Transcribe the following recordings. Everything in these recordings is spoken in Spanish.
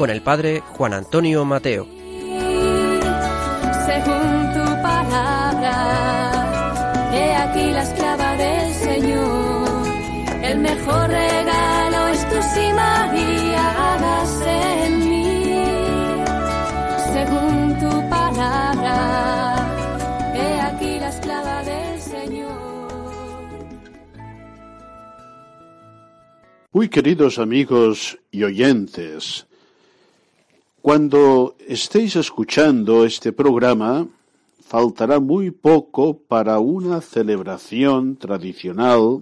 Con el padre Juan Antonio Mateo. según tu palabra. He aquí la esclava del Señor. El mejor regalo es tu sí, María, hágase en mí. Según tu palabra. He aquí la esclava del Señor. Muy queridos amigos y oyentes, cuando estéis escuchando este programa, faltará muy poco para una celebración tradicional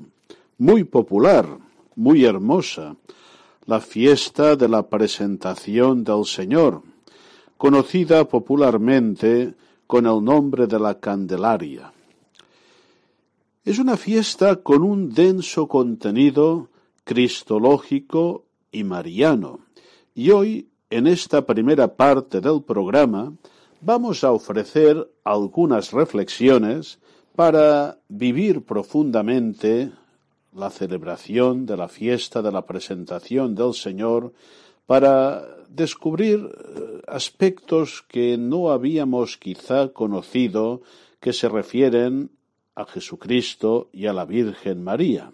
muy popular, muy hermosa, la fiesta de la presentación del Señor, conocida popularmente con el nombre de la Candelaria. Es una fiesta con un denso contenido cristológico y mariano. Y hoy, en esta primera parte del programa, vamos a ofrecer algunas reflexiones para vivir profundamente la celebración de la fiesta de la presentación del Señor, para descubrir eh, aspectos que no habíamos quizá conocido que se refieren a Jesucristo y a la Virgen María.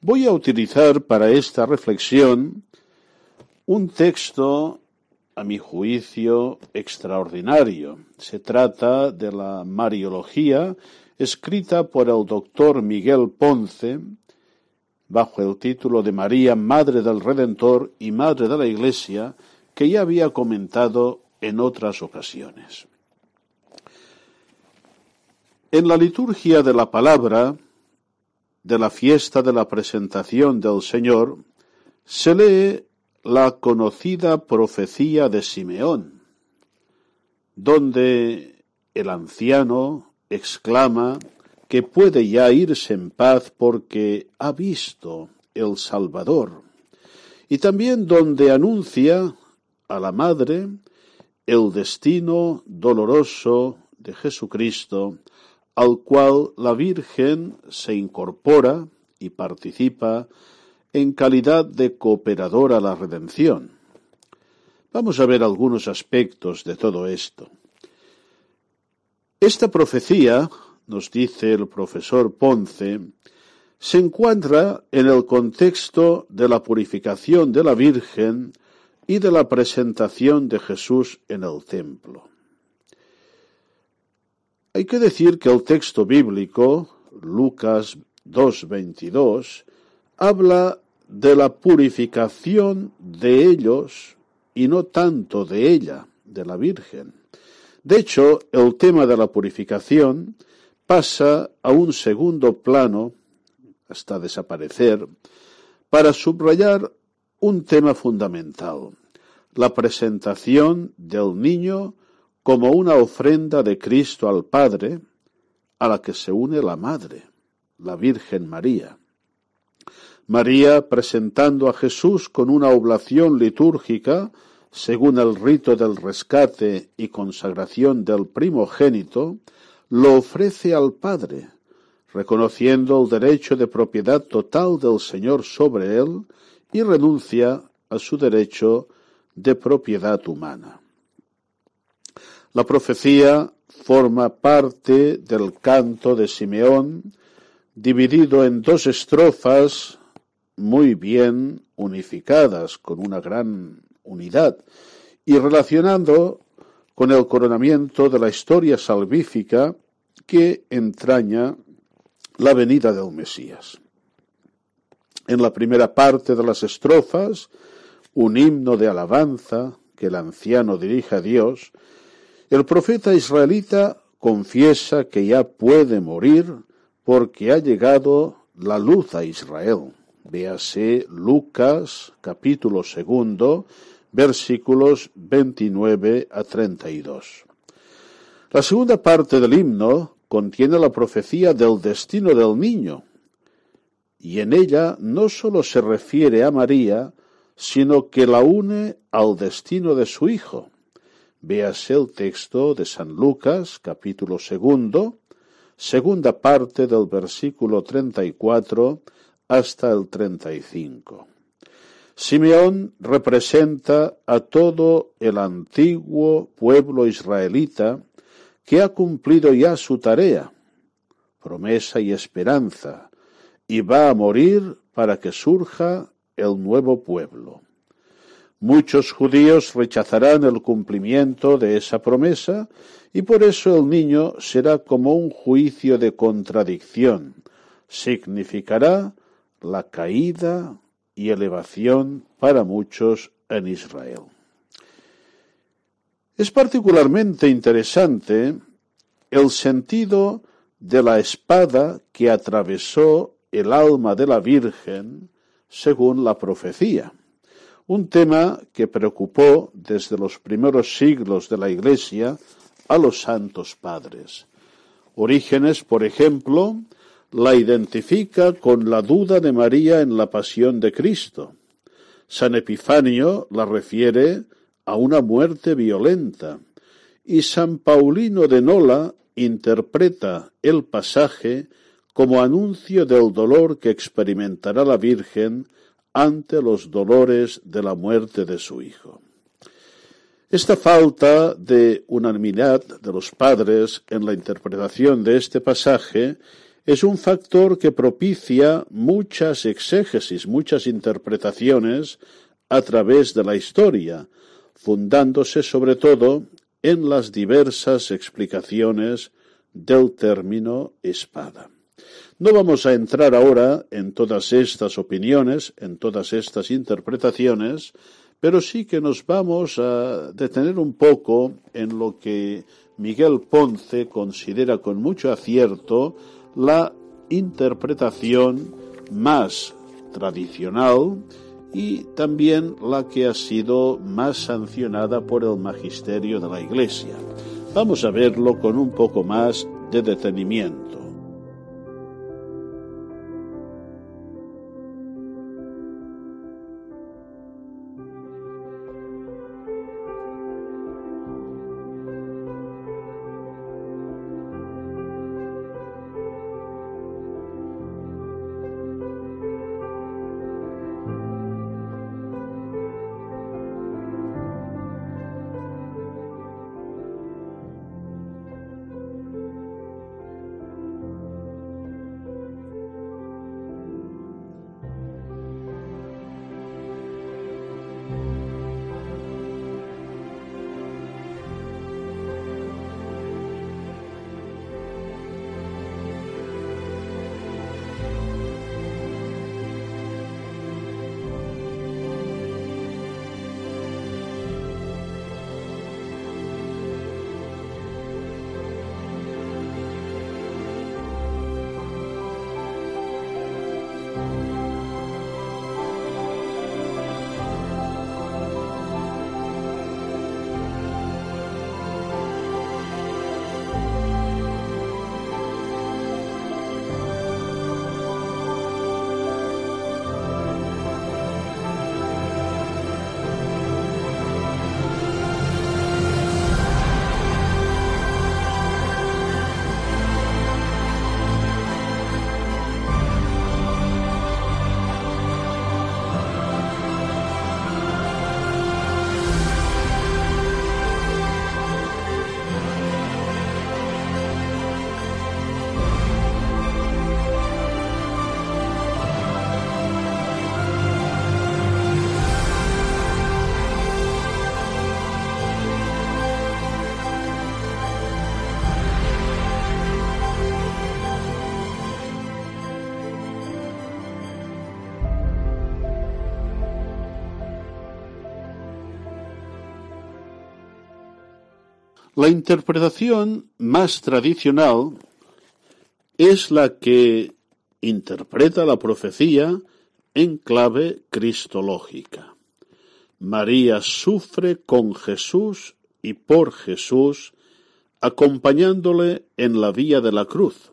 Voy a utilizar para esta reflexión un texto, a mi juicio, extraordinario. Se trata de la Mariología, escrita por el doctor Miguel Ponce, bajo el título de María, Madre del Redentor y Madre de la Iglesia, que ya había comentado en otras ocasiones. En la liturgia de la palabra, de la fiesta de la presentación del Señor, se lee la conocida profecía de Simeón, donde el anciano exclama que puede ya irse en paz porque ha visto el Salvador, y también donde anuncia a la Madre el destino doloroso de Jesucristo, al cual la Virgen se incorpora y participa en calidad de cooperadora a la redención. Vamos a ver algunos aspectos de todo esto. Esta profecía, nos dice el profesor Ponce, se encuentra en el contexto de la purificación de la Virgen y de la presentación de Jesús en el templo. Hay que decir que el texto bíblico, Lucas 2.22, habla de la purificación de ellos y no tanto de ella, de la Virgen. De hecho, el tema de la purificación pasa a un segundo plano, hasta desaparecer, para subrayar un tema fundamental, la presentación del niño como una ofrenda de Cristo al Padre, a la que se une la Madre, la Virgen María. María presentando a Jesús con una oblación litúrgica, según el rito del rescate y consagración del primogénito, lo ofrece al Padre, reconociendo el derecho de propiedad total del Señor sobre él y renuncia a su derecho de propiedad humana. La profecía forma parte del canto de Simeón, dividido en dos estrofas muy bien unificadas, con una gran unidad, y relacionando con el coronamiento de la historia salvífica que entraña la venida del Mesías. En la primera parte de las estrofas, un himno de alabanza que el anciano dirige a Dios, el profeta israelita confiesa que ya puede morir porque ha llegado la luz a Israel. Véase Lucas capítulo segundo, versículos 29 a 32. La segunda parte del himno contiene la profecía del destino del niño, y en ella no sólo se refiere a María, sino que la une al destino de su hijo. Véase el texto de San Lucas, capítulo segundo, segunda parte del versículo 34 hasta el 35. Simeón representa a todo el antiguo pueblo israelita que ha cumplido ya su tarea, promesa y esperanza, y va a morir para que surja el nuevo pueblo. Muchos judíos rechazarán el cumplimiento de esa promesa y por eso el niño será como un juicio de contradicción. Significará la caída y elevación para muchos en Israel. Es particularmente interesante el sentido de la espada que atravesó el alma de la Virgen según la profecía, un tema que preocupó desde los primeros siglos de la Iglesia a los santos padres. Orígenes, por ejemplo, la identifica con la duda de María en la pasión de Cristo. San Epifanio la refiere a una muerte violenta y San Paulino de Nola interpreta el pasaje como anuncio del dolor que experimentará la Virgen ante los dolores de la muerte de su Hijo. Esta falta de unanimidad de los padres en la interpretación de este pasaje es un factor que propicia muchas exégesis, muchas interpretaciones a través de la historia, fundándose sobre todo en las diversas explicaciones del término espada. No vamos a entrar ahora en todas estas opiniones, en todas estas interpretaciones, pero sí que nos vamos a detener un poco en lo que Miguel Ponce considera con mucho acierto la interpretación más tradicional y también la que ha sido más sancionada por el magisterio de la Iglesia. Vamos a verlo con un poco más de detenimiento. La interpretación más tradicional es la que interpreta la profecía en clave cristológica. María sufre con Jesús y por Jesús, acompañándole en la vía de la cruz,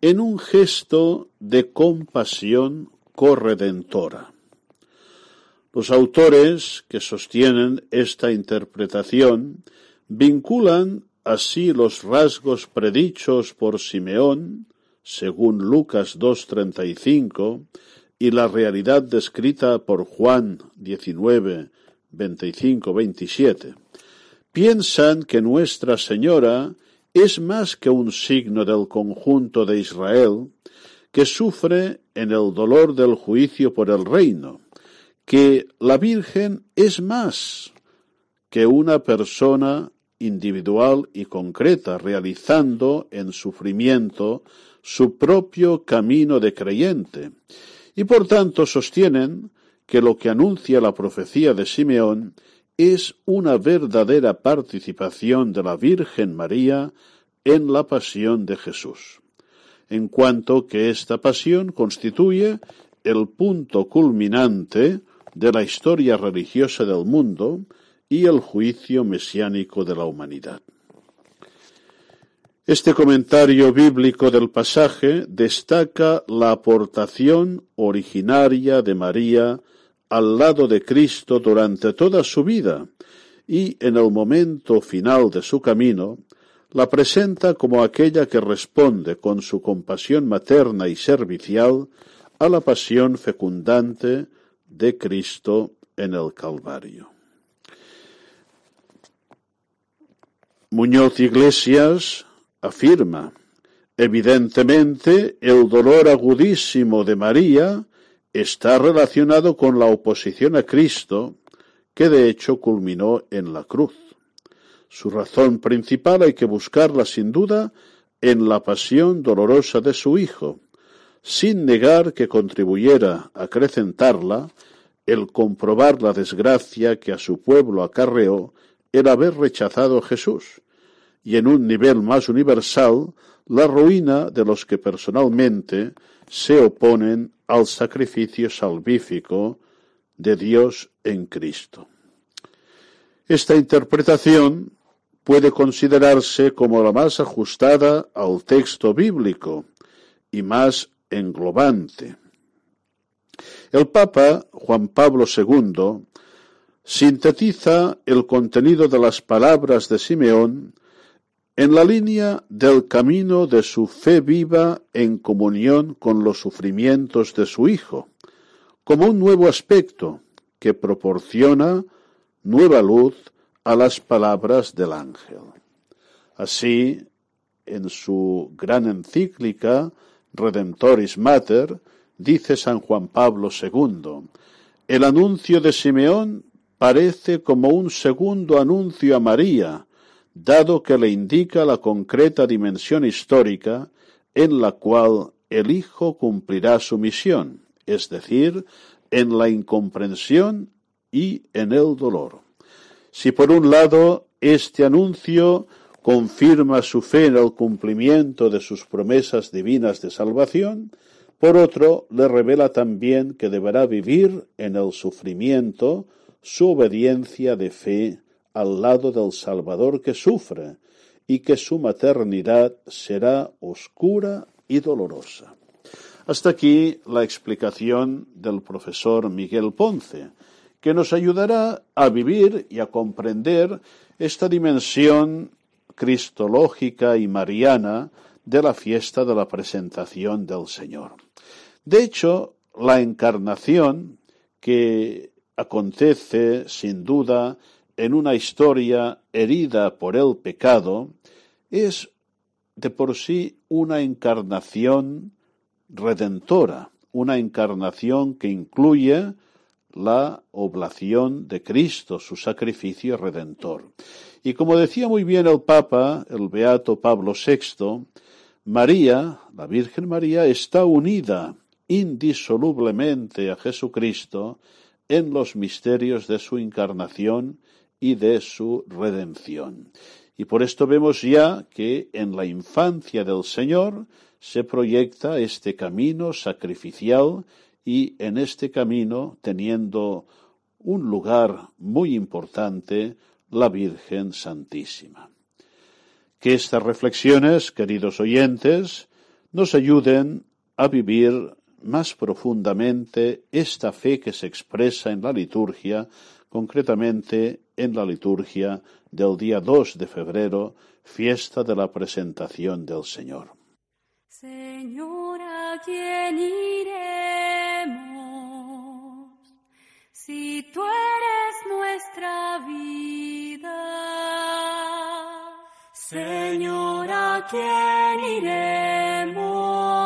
en un gesto de compasión corredentora. Los autores que sostienen esta interpretación vinculan así los rasgos predichos por Simeón, según Lucas 2.35, y la realidad descrita por Juan 19, 25, 27. Piensan que Nuestra Señora es más que un signo del conjunto de Israel que sufre en el dolor del juicio por el reino, que la Virgen es más que una persona individual y concreta, realizando en sufrimiento su propio camino de creyente, y por tanto sostienen que lo que anuncia la profecía de Simeón es una verdadera participación de la Virgen María en la pasión de Jesús, en cuanto que esta pasión constituye el punto culminante de la historia religiosa del mundo y el juicio mesiánico de la humanidad. Este comentario bíblico del pasaje destaca la aportación originaria de María al lado de Cristo durante toda su vida y en el momento final de su camino la presenta como aquella que responde con su compasión materna y servicial a la pasión fecundante de Cristo en el Calvario. Muñoz Iglesias afirma, evidentemente el dolor agudísimo de María está relacionado con la oposición a Cristo, que de hecho culminó en la cruz. Su razón principal hay que buscarla sin duda en la pasión dolorosa de su Hijo, sin negar que contribuyera a acrecentarla el comprobar la desgracia que a su pueblo acarreó el haber rechazado a Jesús, y en un nivel más universal la ruina de los que personalmente se oponen al sacrificio salvífico de Dios en Cristo. Esta interpretación puede considerarse como la más ajustada al texto bíblico y más englobante. El Papa Juan Pablo II sintetiza el contenido de las palabras de Simeón en la línea del camino de su fe viva en comunión con los sufrimientos de su Hijo, como un nuevo aspecto que proporciona nueva luz a las palabras del ángel. Así, en su gran encíclica Redemptoris Mater, dice San Juan Pablo II, el anuncio de Simeón parece como un segundo anuncio a María, dado que le indica la concreta dimensión histórica en la cual el Hijo cumplirá su misión, es decir, en la incomprensión y en el dolor. Si por un lado este anuncio confirma su fe en el cumplimiento de sus promesas divinas de salvación, por otro le revela también que deberá vivir en el sufrimiento su obediencia de fe al lado del Salvador que sufre y que su maternidad será oscura y dolorosa. Hasta aquí la explicación del profesor Miguel Ponce, que nos ayudará a vivir y a comprender esta dimensión cristológica y mariana de la fiesta de la presentación del Señor. De hecho, la encarnación que acontece sin duda en una historia herida por el pecado, es de por sí una encarnación redentora, una encarnación que incluye la oblación de Cristo, su sacrificio redentor. Y como decía muy bien el Papa, el Beato Pablo VI, María, la Virgen María, está unida indisolublemente a Jesucristo en los misterios de su encarnación y de su redención. Y por esto vemos ya que en la infancia del Señor se proyecta este camino sacrificial y en este camino, teniendo un lugar muy importante la Virgen Santísima. Que estas reflexiones, queridos oyentes, nos ayuden a vivir más profundamente esta fe que se expresa en la liturgia, concretamente en la liturgia del día 2 de febrero, fiesta de la presentación del Señor. Señor, ¿a quién iremos? Si tú eres nuestra vida. Señor, ¿a quién iremos?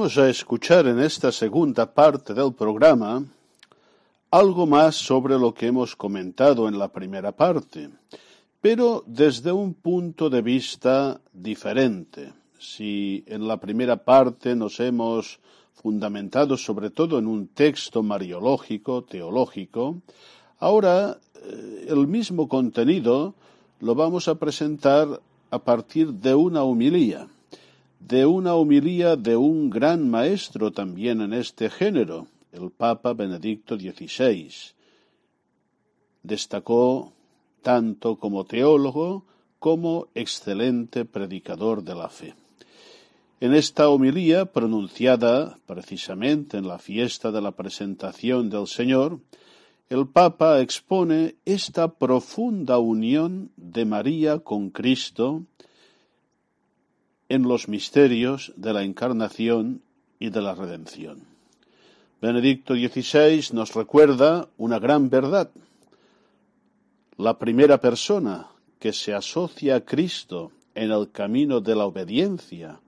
Vamos a escuchar en esta segunda parte del programa algo más sobre lo que hemos comentado en la primera parte, pero desde un punto de vista diferente. Si en la primera parte nos hemos fundamentado sobre todo en un texto mariológico, teológico, ahora eh, el mismo contenido lo vamos a presentar a partir de una humilía de una homilía de un gran maestro también en este género, el Papa Benedicto XVI. Destacó tanto como teólogo como excelente predicador de la fe. En esta homilía, pronunciada precisamente en la fiesta de la presentación del Señor, el Papa expone esta profunda unión de María con Cristo en los misterios de la encarnación y de la redención. Benedicto XVI nos recuerda una gran verdad. La primera persona que se asocia a Cristo en el camino de la obediencia,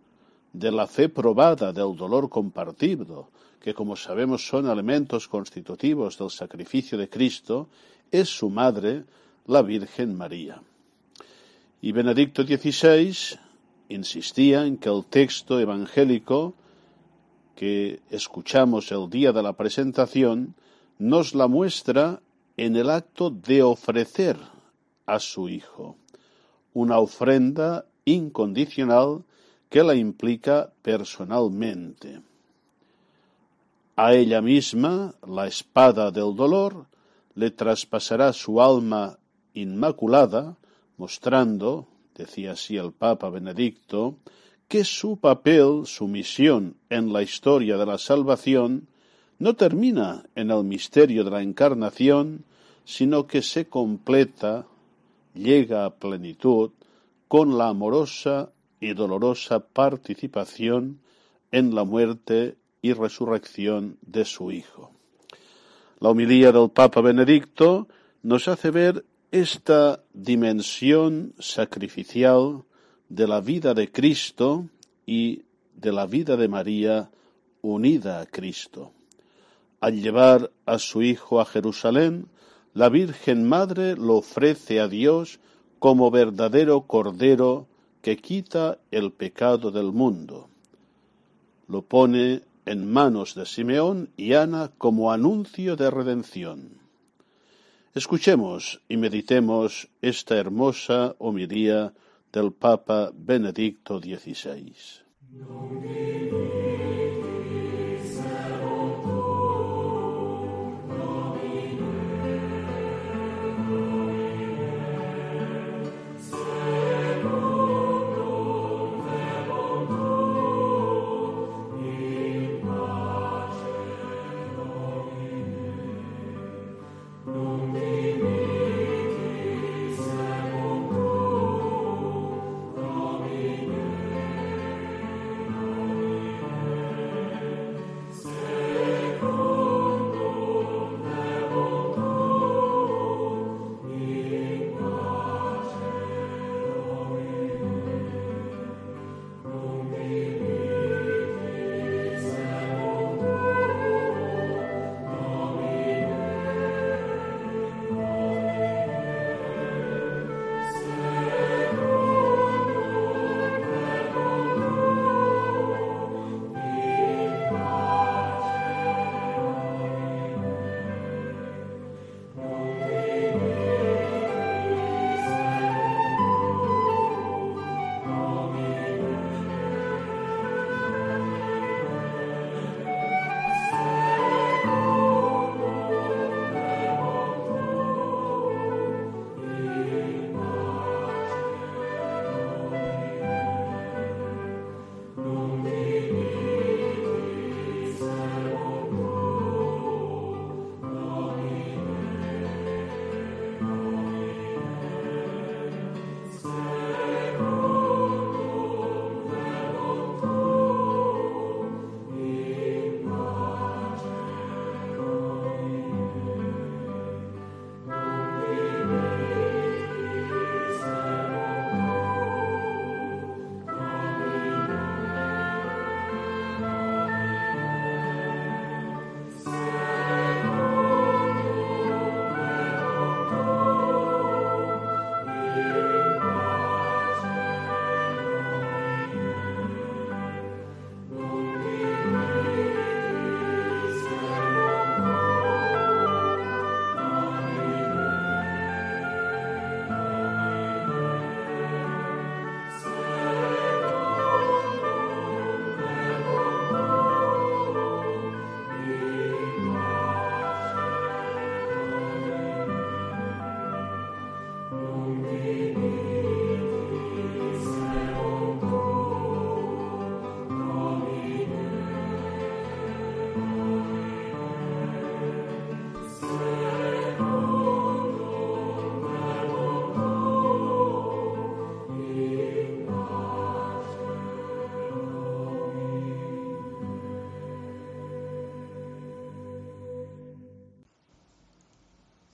de la fe probada, del dolor compartido, que como sabemos son elementos constitutivos del sacrificio de Cristo, es su madre, la Virgen María. Y Benedicto XVI insistía en que el texto evangélico que escuchamos el día de la presentación nos la muestra en el acto de ofrecer a su Hijo una ofrenda incondicional que la implica personalmente. A ella misma, la espada del dolor, le traspasará su alma inmaculada, mostrando, decía así el Papa Benedicto, que su papel, su misión en la historia de la salvación, no termina en el misterio de la encarnación, sino que se completa, llega a plenitud, con la amorosa y dolorosa participación en la muerte y resurrección de su Hijo. La homilía del Papa Benedicto nos hace ver esta dimensión sacrificial de la vida de Cristo y de la vida de María unida a Cristo. Al llevar a su Hijo a Jerusalén, la Virgen Madre lo ofrece a Dios como verdadero Cordero que quita el pecado del mundo. Lo pone en manos de Simeón y Ana como anuncio de redención. Escuchemos y meditemos esta hermosa homilía del Papa Benedicto XVI.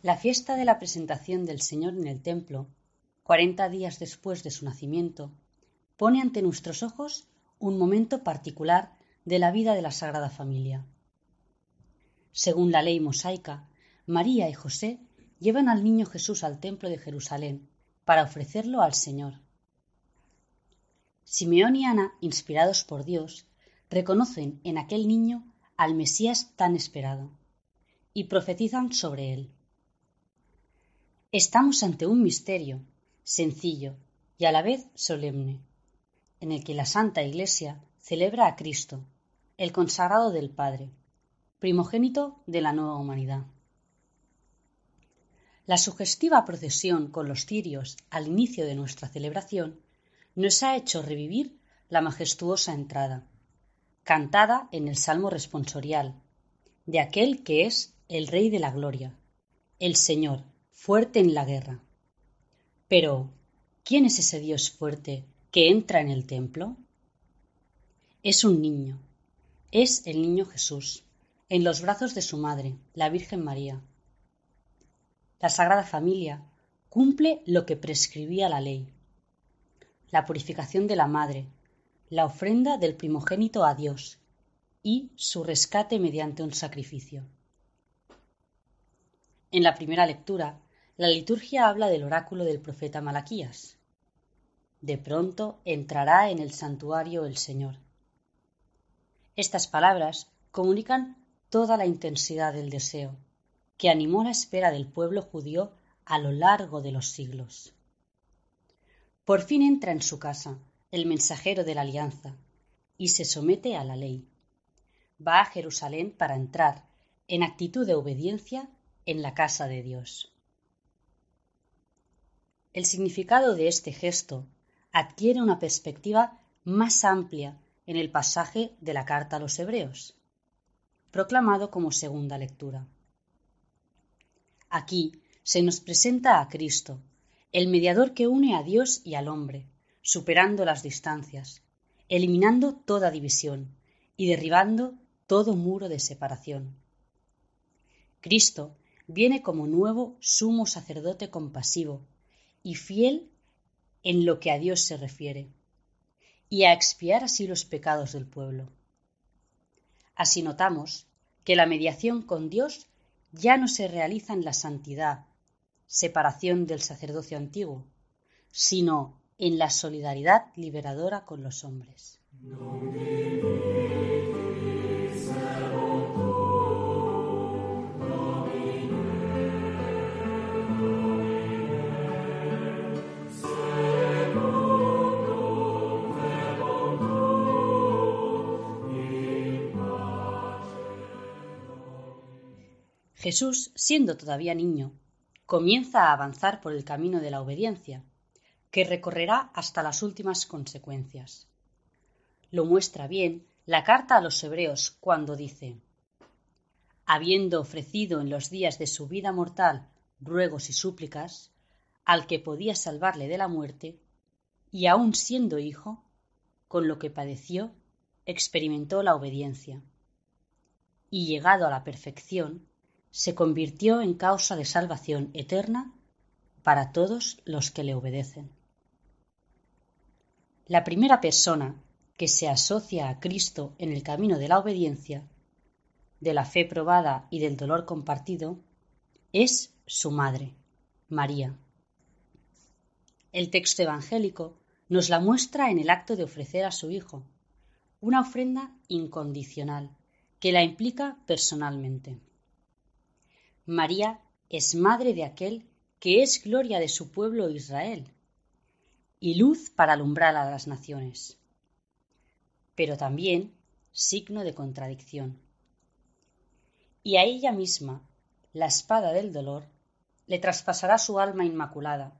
La fiesta de la presentación del Señor en el templo, cuarenta días después de su nacimiento, pone ante nuestros ojos un momento particular de la vida de la Sagrada Familia. Según la ley mosaica, María y José llevan al niño Jesús al templo de Jerusalén para ofrecerlo al Señor. Simeón y Ana, inspirados por Dios, reconocen en aquel niño al Mesías tan esperado y profetizan sobre él. Estamos ante un misterio sencillo y a la vez solemne, en el que la Santa Iglesia celebra a Cristo, el consagrado del Padre, primogénito de la nueva humanidad. La sugestiva procesión con los cirios al inicio de nuestra celebración nos ha hecho revivir la majestuosa entrada, cantada en el Salmo responsorial, de aquel que es el Rey de la Gloria, el Señor, fuerte en la guerra. Pero, ¿quién es ese Dios fuerte que entra en el templo? Es un niño, es el niño Jesús, en los brazos de su madre, la Virgen María la Sagrada Familia cumple lo que prescribía la ley. La purificación de la madre, la ofrenda del primogénito a Dios y su rescate mediante un sacrificio. En la primera lectura, la liturgia habla del oráculo del profeta Malaquías. De pronto entrará en el santuario el Señor. Estas palabras comunican toda la intensidad del deseo, que animó la espera del pueblo judío a lo largo de los siglos. Por fin entra en su casa el mensajero de la alianza y se somete a la ley. Va a Jerusalén para entrar, en actitud de obediencia, en la casa de Dios. El significado de este gesto adquiere una perspectiva más amplia en el pasaje de la carta a los Hebreos, proclamado como segunda lectura. Aquí se nos presenta a Cristo, el mediador que une a Dios y al hombre, superando las distancias, eliminando toda división y derribando todo muro de separación. Cristo viene como nuevo sumo sacerdote compasivo y fiel en lo que a Dios se refiere, y a expiar así los pecados del pueblo. Así notamos que la mediación con Dios ya no se realiza en la santidad, separación del sacerdocio antiguo, sino en la solidaridad liberadora con los hombres. Jesús, siendo todavía niño, comienza a avanzar por el camino de la obediencia, que recorrerá hasta las últimas consecuencias. Lo muestra bien la carta a los hebreos cuando dice Habiendo ofrecido en los días de su vida mortal ruegos y súplicas al que podía salvarle de la muerte, y aun siendo hijo, con lo que padeció, experimentó la obediencia. Y llegado a la perfección, se convirtió en causa de salvación eterna para todos los que le obedecen. La primera persona que se asocia a Cristo en el camino de la obediencia, de la fe probada y del dolor compartido, es su madre, María. El texto evangélico nos la muestra en el acto de ofrecer a su Hijo, una ofrenda incondicional que la implica personalmente. María es madre de aquel que es gloria de su pueblo Israel y luz para alumbrar a las naciones, pero también signo de contradicción. Y a ella misma, la espada del dolor, le traspasará su alma inmaculada,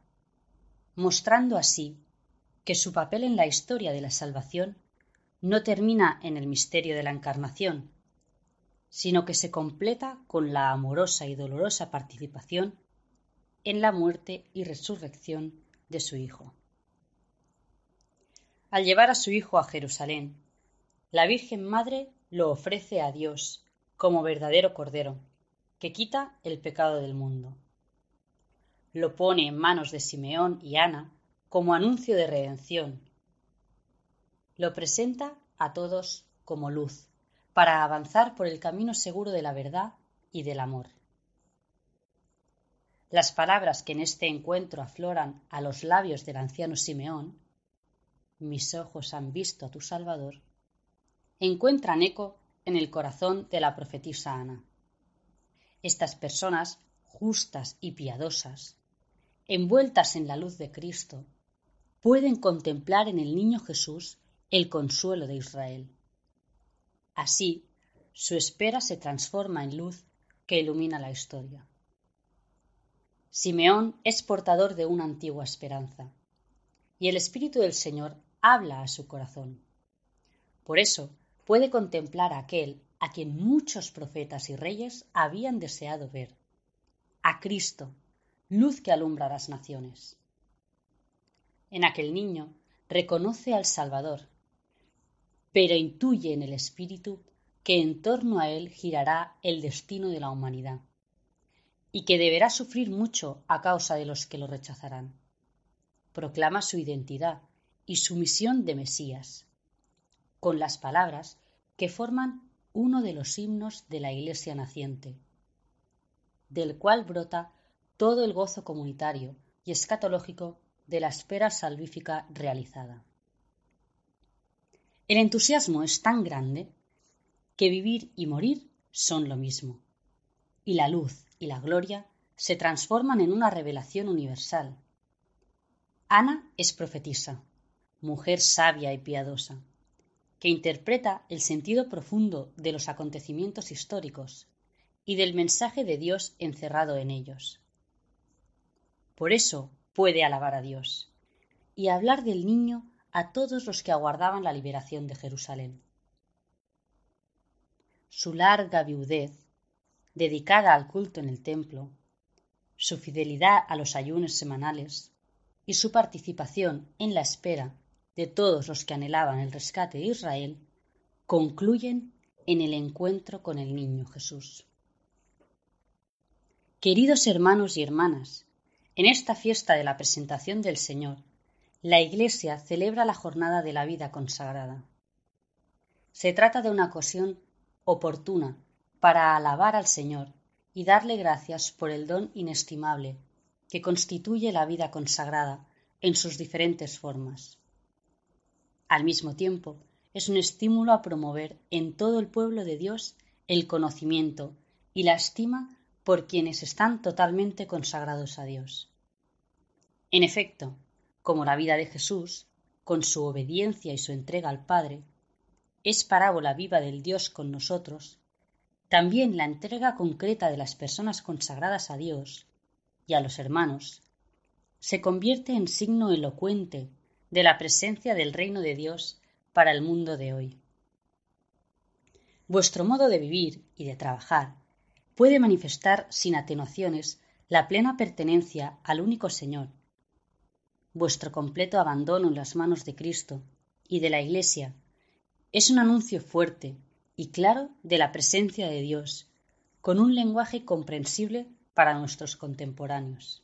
mostrando así que su papel en la historia de la salvación no termina en el misterio de la encarnación, sino que se completa con la amorosa y dolorosa participación en la muerte y resurrección de su Hijo. Al llevar a su Hijo a Jerusalén, la Virgen Madre lo ofrece a Dios como verdadero Cordero, que quita el pecado del mundo. lo pone en manos de Simeón y Ana como anuncio de redención. Lo presenta a todos como luz, para avanzar por el camino seguro de la verdad y del amor. Las palabras que en este encuentro afloran a los labios del anciano Simeón, mis ojos han visto a tu Salvador, encuentran eco en el corazón de la profetisa Ana. Estas personas justas y piadosas, envueltas en la luz de Cristo, pueden contemplar en el niño Jesús el consuelo de Israel. Así, su espera se transforma en luz que ilumina la historia. Simeón es portador de una antigua esperanza, y el Espíritu del Señor habla a su corazón. Por eso puede contemplar a aquel a quien muchos profetas y reyes habían deseado ver, a Cristo, luz que alumbra las naciones. En aquel niño reconoce al Salvador, pero intuye en el Espíritu que en torno a él girará el destino de la humanidad y que deberá sufrir mucho a causa de los que lo rechazarán. Proclama su identidad y su misión de Mesías, con las palabras que forman uno de los himnos de la Iglesia naciente, del cual brota todo el gozo comunitario y escatológico de la espera salvífica realizada. El entusiasmo es tan grande que vivir y morir son lo mismo, y la luz y la gloria se transforman en una revelación universal. Ana es profetisa, mujer sabia y piadosa, que interpreta el sentido profundo de los acontecimientos históricos y del mensaje de Dios encerrado en ellos. Por eso puede alabar a Dios y hablar del niño a todos los que aguardaban la liberación de Jerusalén. Su larga viudez dedicada al culto en el templo, su fidelidad a los ayunos semanales y su participación en la espera de todos los que anhelaban el rescate de Israel, concluyen en el encuentro con el niño Jesús. Queridos hermanos y hermanas, en esta fiesta de la presentación del Señor, la Iglesia celebra la jornada de la vida consagrada. Se trata de una ocasión oportuna para alabar al Señor y darle gracias por el don inestimable que constituye la vida consagrada en sus diferentes formas. Al mismo tiempo, es un estímulo a promover en todo el pueblo de Dios el conocimiento y la estima por quienes están totalmente consagrados a Dios. En efecto, como la vida de Jesús, con su obediencia y su entrega al Padre, es parábola viva del Dios con nosotros, también la entrega concreta de las personas consagradas a Dios y a los hermanos se convierte en signo elocuente de la presencia del reino de Dios para el mundo de hoy. Vuestro modo de vivir y de trabajar puede manifestar sin atenuaciones la plena pertenencia al único Señor. Vuestro completo abandono en las manos de Cristo y de la Iglesia es un anuncio fuerte y claro de la presencia de Dios, con un lenguaje comprensible para nuestros contemporáneos.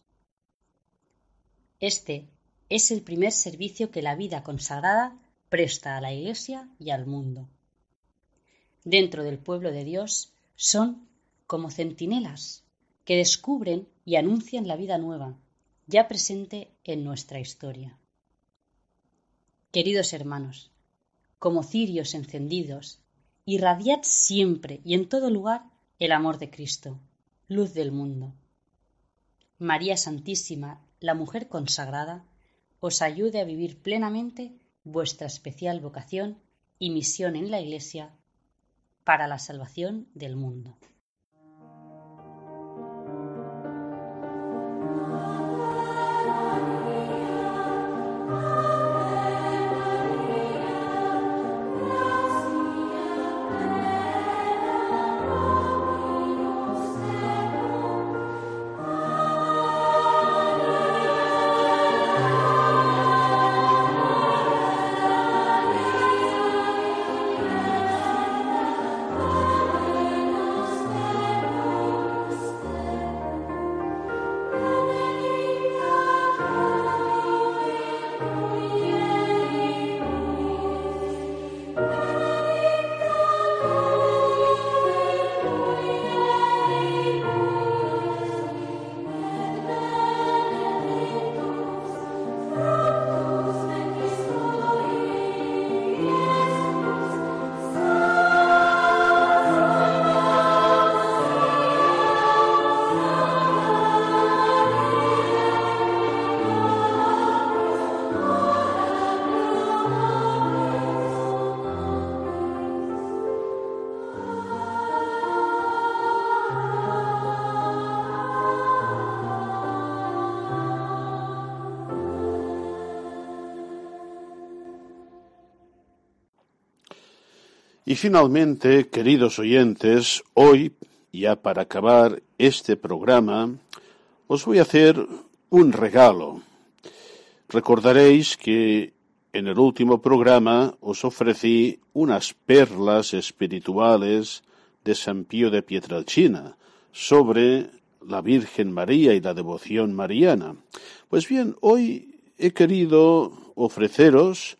Este es el primer servicio que la vida consagrada presta a la Iglesia y al mundo. Dentro del pueblo de Dios son como centinelas que descubren y anuncian la vida nueva, ya presente en nuestra historia. Queridos hermanos, como cirios encendidos irradiad siempre y en todo lugar el amor de Cristo, luz del mundo. María Santísima, la mujer consagrada, os ayude a vivir plenamente vuestra especial vocación y misión en la Iglesia para la salvación del mundo. Y finalmente, queridos oyentes, hoy, ya para acabar este programa, os voy a hacer un regalo. Recordaréis que en el último programa os ofrecí unas perlas espirituales de San Pío de Pietrelcina sobre la Virgen María y la devoción mariana. Pues bien, hoy he querido ofreceros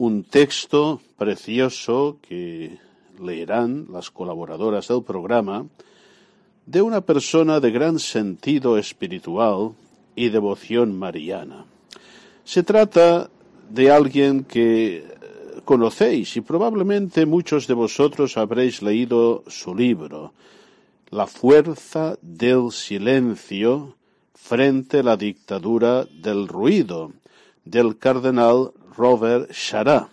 un texto precioso que leerán las colaboradoras del programa de una persona de gran sentido espiritual y devoción mariana. Se trata de alguien que conocéis y probablemente muchos de vosotros habréis leído su libro, La fuerza del silencio frente a la dictadura del ruido, del cardenal Robert Chará.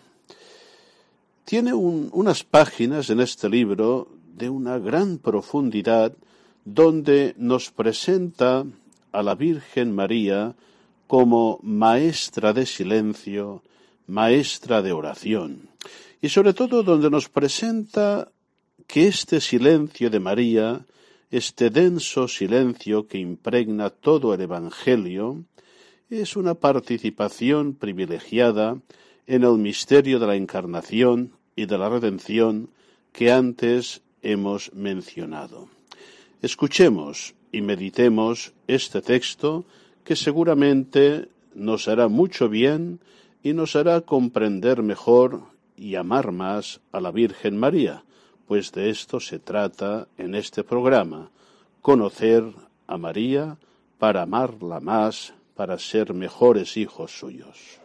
Tiene unas páginas en este libro de una gran profundidad donde nos presenta a la Virgen María como maestra de silencio, maestra de oración, y sobre todo donde nos presenta que este silencio de María, este denso silencio que impregna todo el Evangelio, es una participación privilegiada en el misterio de la encarnación y de la redención que antes hemos mencionado. Escuchemos y meditemos este texto que seguramente nos hará mucho bien y nos hará comprender mejor y amar más a la Virgen María, pues de esto se trata en este programa, conocer a María para amarla más para ser mejores hijos suyos.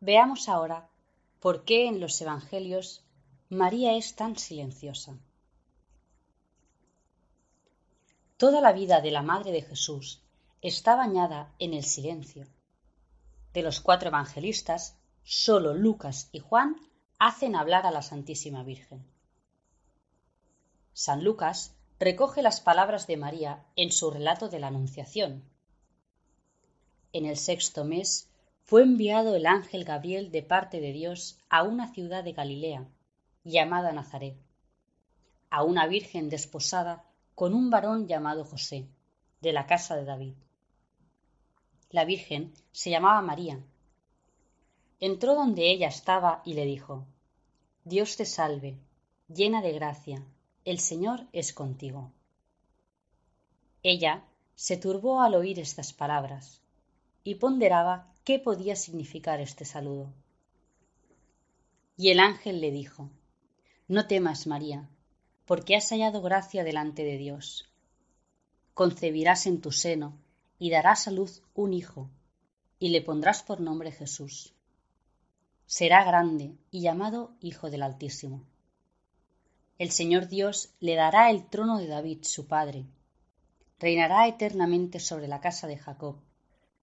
Veamos ahora ¿Por qué en los Evangelios María es tan silenciosa? Toda la vida de la Madre de Jesús está bañada en el silencio. De los cuatro evangelistas, solo Lucas y Juan hacen hablar a la Santísima Virgen. San Lucas recoge las palabras de María en su relato de la Anunciación. En el sexto mes fue enviado el ángel Gabriel de parte de Dios a una ciudad de Galilea, llamada Nazaret, a una virgen desposada con un varón llamado José, de la casa de David. La virgen se llamaba María. Entró donde ella estaba y le dijo, Dios te salve, llena de gracia, el Señor es contigo. Ella se turbó al oír estas palabras y ponderaba qué podía significar este saludo. Y el ángel le dijo, No temas, María, porque has hallado gracia delante de Dios. Concebirás en tu seno y darás a luz un hijo, y le pondrás por nombre Jesús. Será grande y llamado Hijo del Altísimo. El Señor Dios le dará el trono de David, su padre. Reinará eternamente sobre la casa de Jacob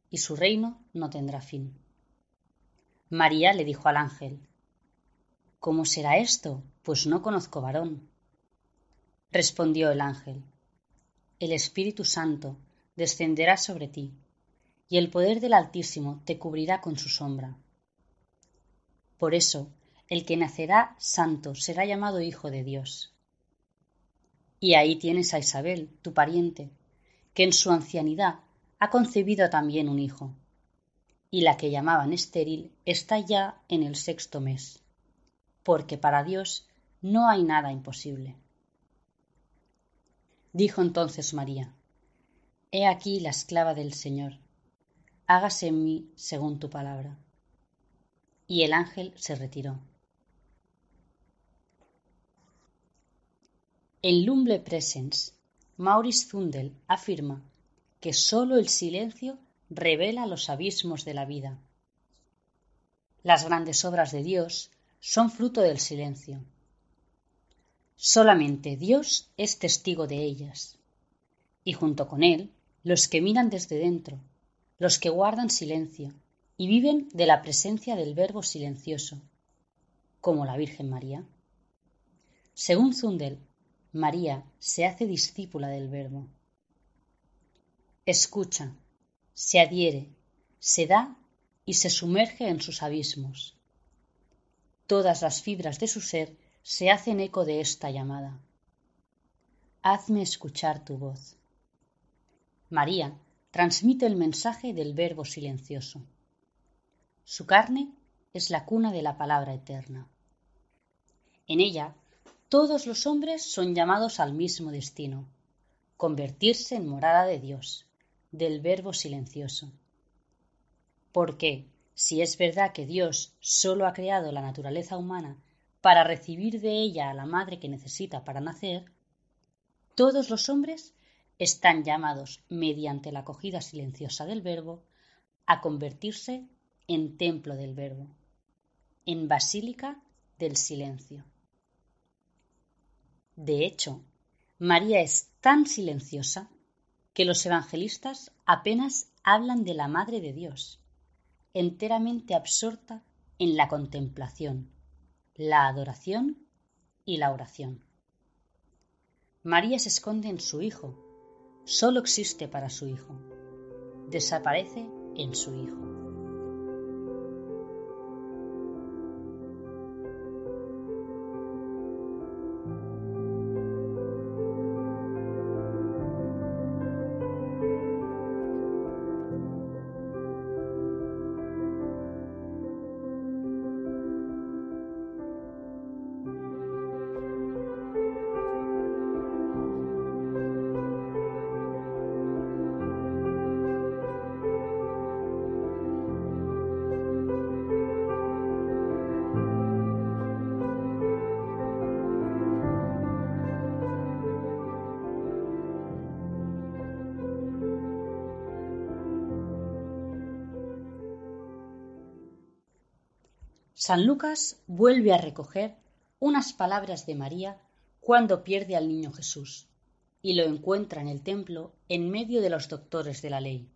y su reino no tendrá fin. María le dijo al ángel, ¿Cómo será esto? Pues no conozco varón. Respondió el ángel, El Espíritu Santo descenderá sobre ti, y el poder del Altísimo te cubrirá con su sombra. Por eso, el que nacerá santo será llamado Hijo de Dios. Y ahí tienes a Isabel, tu pariente, que en su ancianidad ha concebido también un hijo, y la que llamaban estéril está ya en el sexto mes, porque para Dios no hay nada imposible. Dijo entonces María, He aquí la esclava del Señor, hágase en mí según tu palabra. Y el ángel se retiró. En Lumble Presence, Maurice Zundel afirma que sólo el silencio revela los abismos de la vida. Las grandes obras de Dios son fruto del silencio. Solamente Dios es testigo de ellas. y junto con él los que miran desde dentro, los que guardan silencio y viven de la presencia del Verbo silencioso, como la Virgen María. Según Zundel, María se hace discípula del Verbo. Escucha, se adhiere, se da y se sumerge en sus abismos. Todas las fibras de su ser se hacen eco de esta llamada. Hazme escuchar tu voz. María transmite el mensaje del Verbo silencioso. Su carne es la cuna de la palabra eterna. En ella, todos los hombres son llamados al mismo destino, convertirse en morada de Dios, del Verbo silencioso. Porque, si es verdad que Dios solo ha creado la naturaleza humana para recibir de ella a la madre que necesita para nacer, todos los hombres están llamados, mediante la acogida silenciosa del Verbo, a convertirse en templo del Verbo, en basílica del silencio. De hecho, María es tan silenciosa que los evangelistas apenas hablan de la Madre de Dios, enteramente absorta en la contemplación, la adoración y la oración. María se esconde en su Hijo, solo existe para su Hijo, desaparece en su Hijo. San Lucas vuelve a recoger unas palabras de María cuando pierde al niño Jesús y lo encuentra en el templo en medio de los doctores de la ley.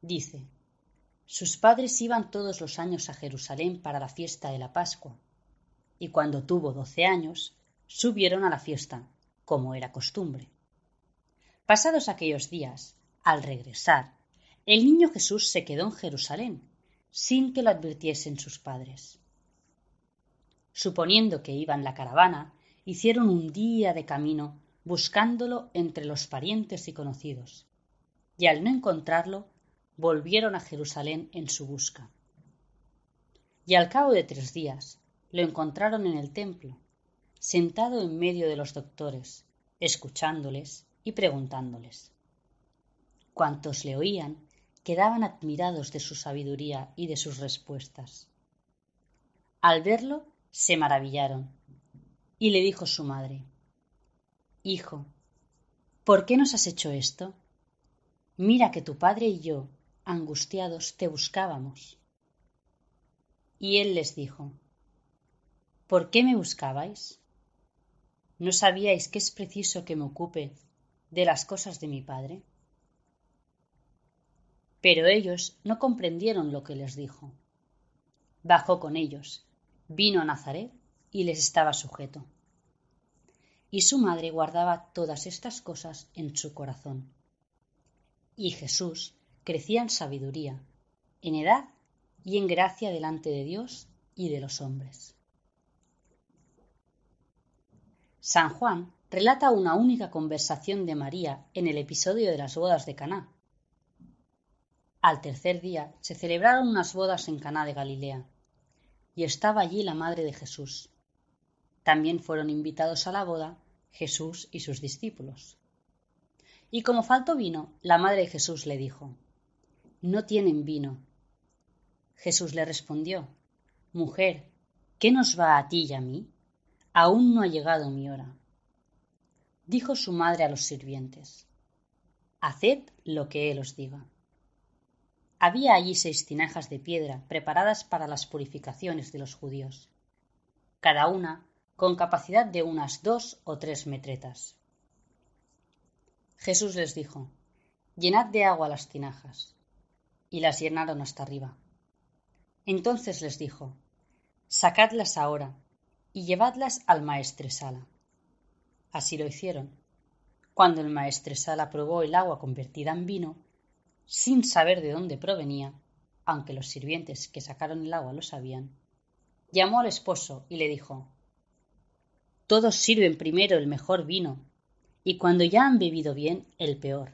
Dice, sus padres iban todos los años a Jerusalén para la fiesta de la Pascua, y cuando tuvo doce años, subieron a la fiesta, como era costumbre. Pasados aquellos días, al regresar, el niño Jesús se quedó en Jerusalén sin que lo advirtiesen sus padres. Suponiendo que iban la caravana, hicieron un día de camino buscándolo entre los parientes y conocidos, y al no encontrarlo, volvieron a Jerusalén en su busca. Y al cabo de tres días lo encontraron en el templo, sentado en medio de los doctores, escuchándoles y preguntándoles. Cuantos le oían quedaban admirados de su sabiduría y de sus respuestas. Al verlo, se maravillaron, y le dijo su madre Hijo, ¿por qué nos has hecho esto? Mira que tu padre y yo, angustiados, te buscábamos. Y él les dijo ¿Por qué me buscabais? ¿No sabíais que es preciso que me ocupe de las cosas de mi padre? Pero ellos no comprendieron lo que les dijo. Bajó con ellos, vino a Nazaret y les estaba sujeto. Y su madre guardaba todas estas cosas en su corazón. Y Jesús crecía en sabiduría, en edad y en gracia delante de Dios y de los hombres. San Juan relata una única conversación de María en el episodio de las bodas de Caná, al tercer día se celebraron unas bodas en Caná de Galilea, y estaba allí la madre de Jesús. También fueron invitados a la boda Jesús y sus discípulos. Y como faltó vino, la madre de Jesús le dijo, No tienen vino. Jesús le respondió, Mujer, ¿qué nos va a ti y a mí? Aún no ha llegado mi hora. Dijo su madre a los sirvientes, Haced lo que él os diga. Había allí seis tinajas de piedra preparadas para las purificaciones de los judíos, cada una con capacidad de unas dos o tres metretas. Jesús les dijo, Llenad de agua las tinajas. Y las llenaron hasta arriba. Entonces les dijo, Sacadlas ahora y llevadlas al maestresala. Así lo hicieron. Cuando el maestresala probó el agua convertida en vino, sin saber de dónde provenía, aunque los sirvientes que sacaron el agua lo sabían, llamó al esposo y le dijo Todos sirven primero el mejor vino, y cuando ya han bebido bien, el peor.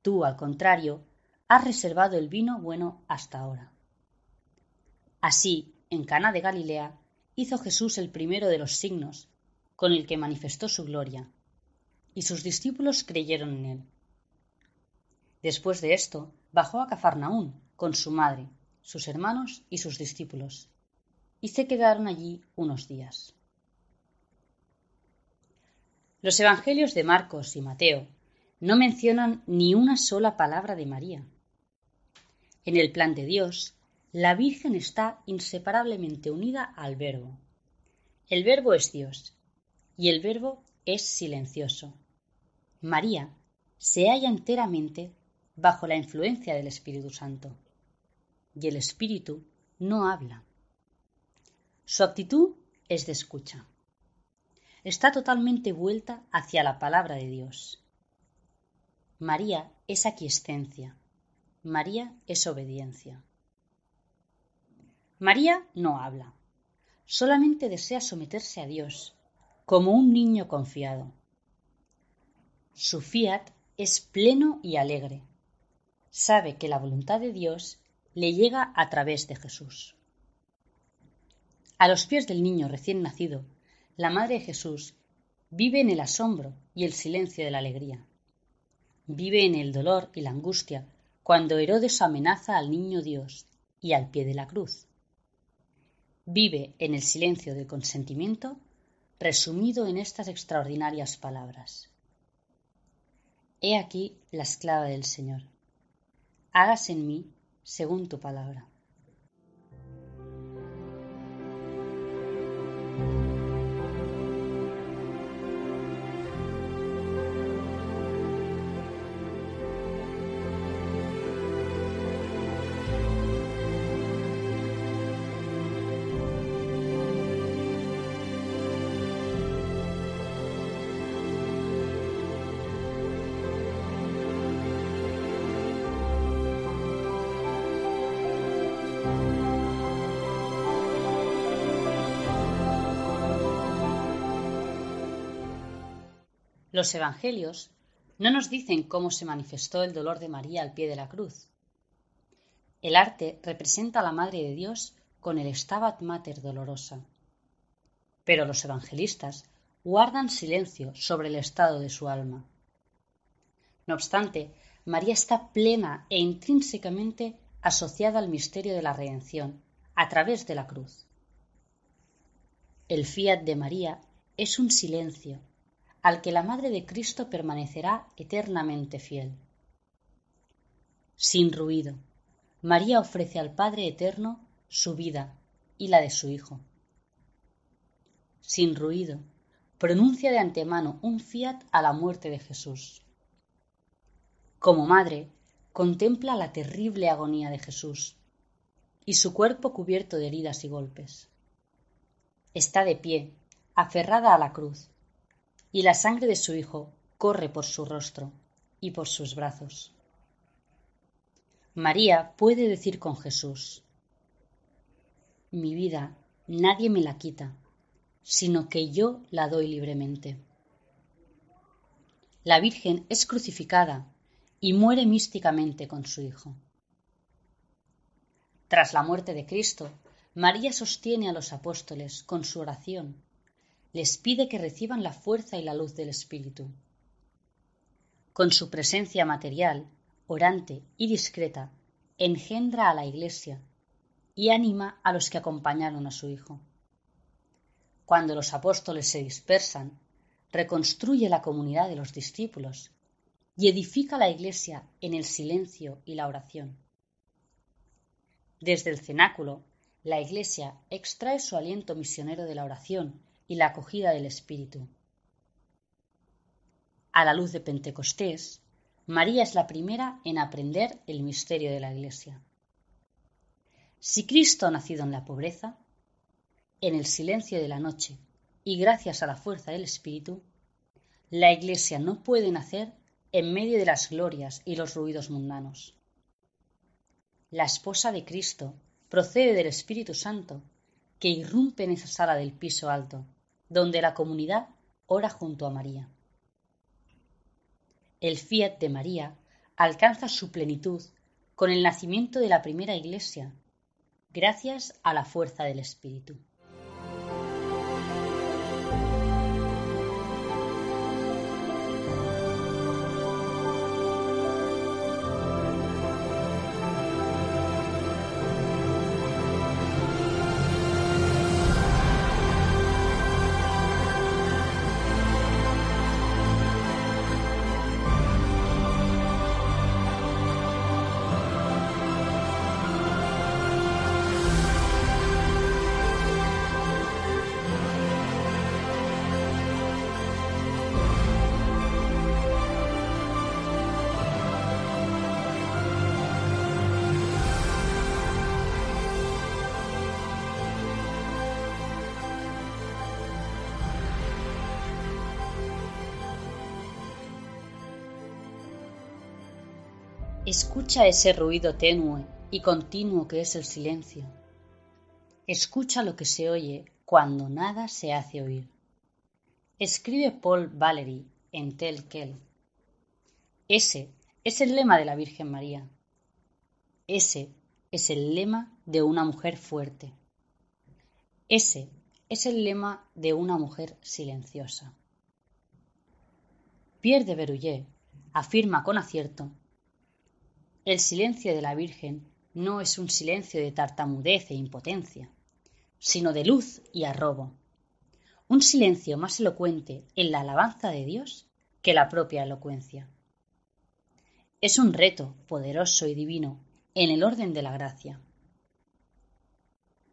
Tú, al contrario, has reservado el vino bueno hasta ahora. Así, en Cana de Galilea, hizo Jesús el primero de los signos con el que manifestó su gloria, y sus discípulos creyeron en él. Después de esto, bajó a Cafarnaún con su madre, sus hermanos y sus discípulos, y se quedaron allí unos días. Los evangelios de Marcos y Mateo no mencionan ni una sola palabra de María. En el plan de Dios, la Virgen está inseparablemente unida al Verbo. El Verbo es Dios y el Verbo es silencioso. María se halla enteramente bajo la influencia del Espíritu Santo y el Espíritu no habla. Su actitud es de escucha. Está totalmente vuelta hacia la palabra de Dios. María es aquiescencia. María es obediencia. María no habla, solamente desea someterse a Dios, como un niño confiado. Su fiat es pleno y alegre. Sabe que la voluntad de Dios le llega a través de Jesús. A los pies del niño recién nacido, la Madre de Jesús vive en el asombro y el silencio de la alegría. Vive en el dolor y la angustia cuando Herodes amenaza al niño Dios y al pie de la cruz vive en el silencio del consentimiento resumido en estas extraordinarias palabras. He aquí la esclava del Señor. Hágase en mí según tu palabra. Los evangelios no nos dicen cómo se manifestó el dolor de María al pie de la cruz. El arte representa a la Madre de Dios con el Stabat Mater dolorosa. Pero los evangelistas guardan silencio sobre el estado de su alma. No obstante, María está plena e intrínsecamente asociada al misterio de la redención a través de la cruz. El fiat de María es un silencio al que la Madre de Cristo permanecerá eternamente fiel. Sin ruido, María ofrece al Padre Eterno su vida y la de su Hijo. Sin ruido, pronuncia de antemano un fiat a la muerte de Jesús. Como madre, contempla la terrible agonía de Jesús y su cuerpo cubierto de heridas y golpes. Está de pie, aferrada a la cruz, y la sangre de su Hijo corre por su rostro y por sus brazos. María puede decir con Jesús, mi vida nadie me la quita, sino que yo la doy libremente. La Virgen es crucificada y muere místicamente con su Hijo. Tras la muerte de Cristo, María sostiene a los apóstoles con su oración les pide que reciban la fuerza y la luz del Espíritu. Con su presencia material, orante y discreta, engendra a la Iglesia y anima a los que acompañaron a su Hijo. Cuando los apóstoles se dispersan, reconstruye la comunidad de los discípulos y edifica la Iglesia en el silencio y la oración. Desde el cenáculo, la Iglesia extrae su aliento misionero de la oración y la acogida del Espíritu. a la luz de Pentecostés, María es la primera en aprender el misterio de la Iglesia. Si Cristo ha nacido en la pobreza, en el silencio de la noche y gracias a la fuerza del Espíritu, la Iglesia no puede nacer en medio de las glorias y los ruidos mundanos. La esposa de Cristo procede del Espíritu Santo, que irrumpe en esa sala del piso alto, donde la comunidad ora junto a María. El fiat de María alcanza su plenitud con el nacimiento de la primera iglesia, gracias a la fuerza del Espíritu. Escucha ese ruido tenue y continuo que es el silencio. Escucha lo que se oye cuando nada se hace oír. Escribe Paul Valery en Tel Quel. Ese es el lema de la Virgen María. Ese es el lema de una mujer fuerte. Ese es el lema de una mujer silenciosa. Pierre de Berruyer afirma con acierto el silencio de la Virgen no es un silencio de tartamudez e impotencia, sino de luz y arrobo. Un silencio más elocuente en la alabanza de Dios que la propia elocuencia. Es un reto poderoso y divino en el orden de la gracia.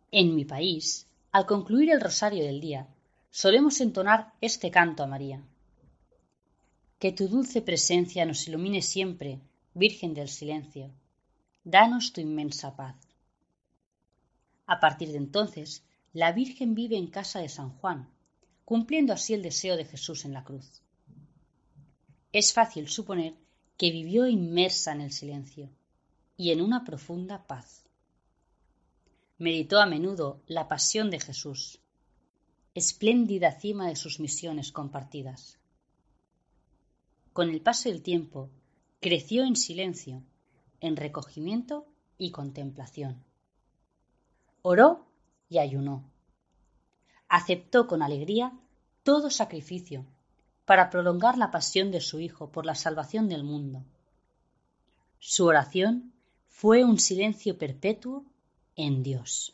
En mi país, al concluir el rosario del día, solemos entonar este canto a María. Que tu dulce presencia nos ilumine siempre Virgen del Silencio, danos tu inmensa paz. A partir de entonces, la Virgen vive en casa de San Juan, cumpliendo así el deseo de Jesús en la cruz. Es fácil suponer que vivió inmersa en el silencio y en una profunda paz. Meditó a menudo la pasión de Jesús, espléndida cima de sus misiones compartidas. Con el paso del tiempo, creció en silencio, en recogimiento y contemplación. Oró y ayunó. Aceptó con alegría todo sacrificio para prolongar la pasión de su Hijo por la salvación del mundo. Su oración fue un silencio perpetuo en Dios.